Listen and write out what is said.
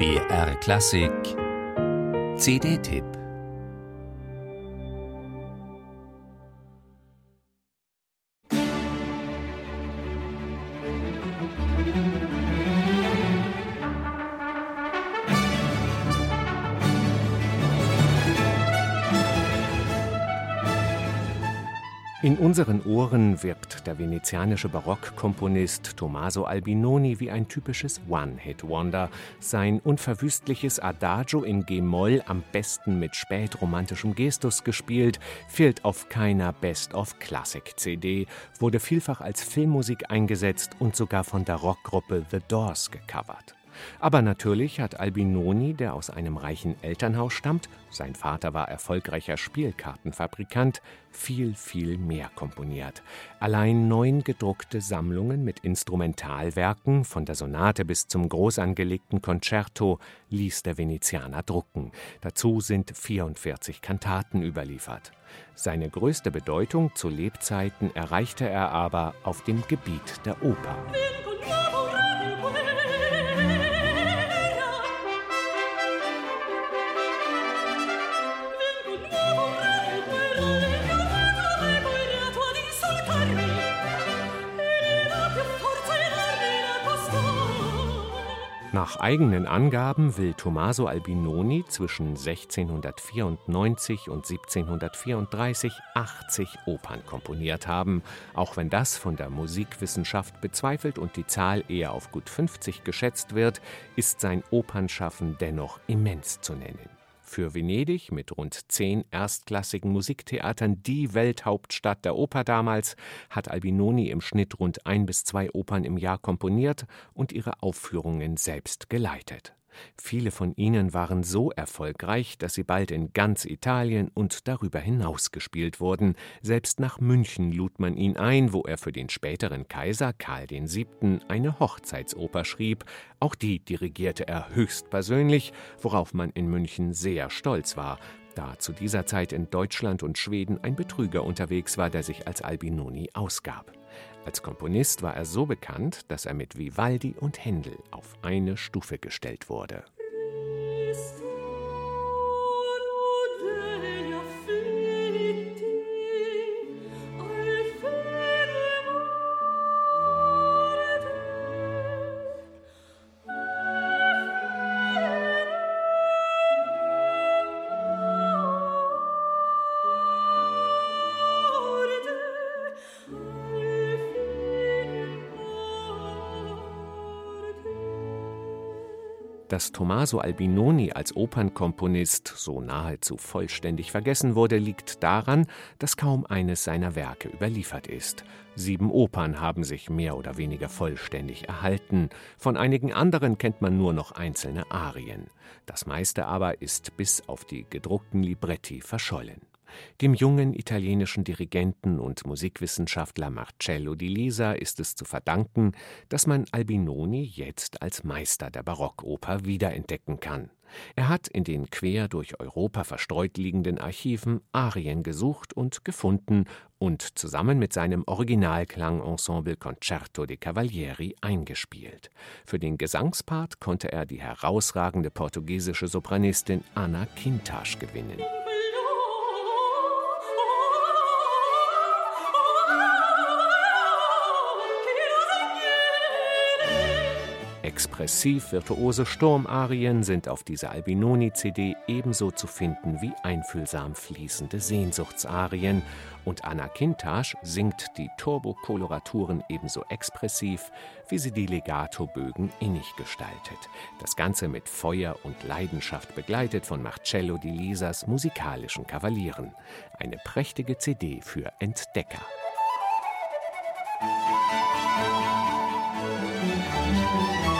BR Klassik. CD-Tipp In unseren Ohren wirkt der venezianische Barockkomponist Tommaso Albinoni wie ein typisches One-Hit-Wonder. Sein unverwüstliches Adagio in G-Moll, am besten mit spätromantischem Gestus gespielt, fehlt auf keiner Best-of-Classic-CD, wurde vielfach als Filmmusik eingesetzt und sogar von der Rockgruppe The Doors gecovert. Aber natürlich hat Albinoni, der aus einem reichen Elternhaus stammt, sein Vater war erfolgreicher Spielkartenfabrikant, viel, viel mehr komponiert. Allein neun gedruckte Sammlungen mit Instrumentalwerken, von der Sonate bis zum groß angelegten Concerto, ließ der Venezianer drucken. Dazu sind 44 Kantaten überliefert. Seine größte Bedeutung zu Lebzeiten erreichte er aber auf dem Gebiet der Oper. Nach eigenen Angaben will Tommaso Albinoni zwischen 1694 und 1734 80 Opern komponiert haben. Auch wenn das von der Musikwissenschaft bezweifelt und die Zahl eher auf gut 50 geschätzt wird, ist sein Opernschaffen dennoch immens zu nennen für Venedig mit rund zehn erstklassigen Musiktheatern die Welthauptstadt der Oper damals, hat Albinoni im Schnitt rund ein bis zwei Opern im Jahr komponiert und ihre Aufführungen selbst geleitet. Viele von ihnen waren so erfolgreich, dass sie bald in ganz Italien und darüber hinaus gespielt wurden. Selbst nach München lud man ihn ein, wo er für den späteren Kaiser Karl VII. eine Hochzeitsoper schrieb. Auch die dirigierte er höchstpersönlich, worauf man in München sehr stolz war, da zu dieser Zeit in Deutschland und Schweden ein Betrüger unterwegs war, der sich als Albinoni ausgab. Als Komponist war er so bekannt, dass er mit Vivaldi und Händel auf eine Stufe gestellt wurde. Dass Tommaso Albinoni als Opernkomponist so nahezu vollständig vergessen wurde, liegt daran, dass kaum eines seiner Werke überliefert ist. Sieben Opern haben sich mehr oder weniger vollständig erhalten, von einigen anderen kennt man nur noch einzelne Arien. Das meiste aber ist bis auf die gedruckten Libretti verschollen. Dem jungen italienischen Dirigenten und Musikwissenschaftler Marcello di Lisa ist es zu verdanken, dass man Albinoni jetzt als Meister der Barockoper wiederentdecken kann. Er hat in den quer durch Europa verstreut liegenden Archiven Arien gesucht und gefunden und zusammen mit seinem Originalklangensemble Concerto de Cavalieri eingespielt. Für den Gesangspart konnte er die herausragende portugiesische Sopranistin Anna Quintas gewinnen. Expressiv-virtuose Sturmarien sind auf dieser Albinoni-CD ebenso zu finden wie einfühlsam fließende Sehnsuchtsarien und Anna Kintasch singt die Turbokoloraturen ebenso expressiv, wie sie die Legato-Bögen innig gestaltet. Das Ganze mit Feuer und Leidenschaft begleitet von Marcello di Lisas musikalischen Kavalieren. Eine prächtige CD für Entdecker. Musik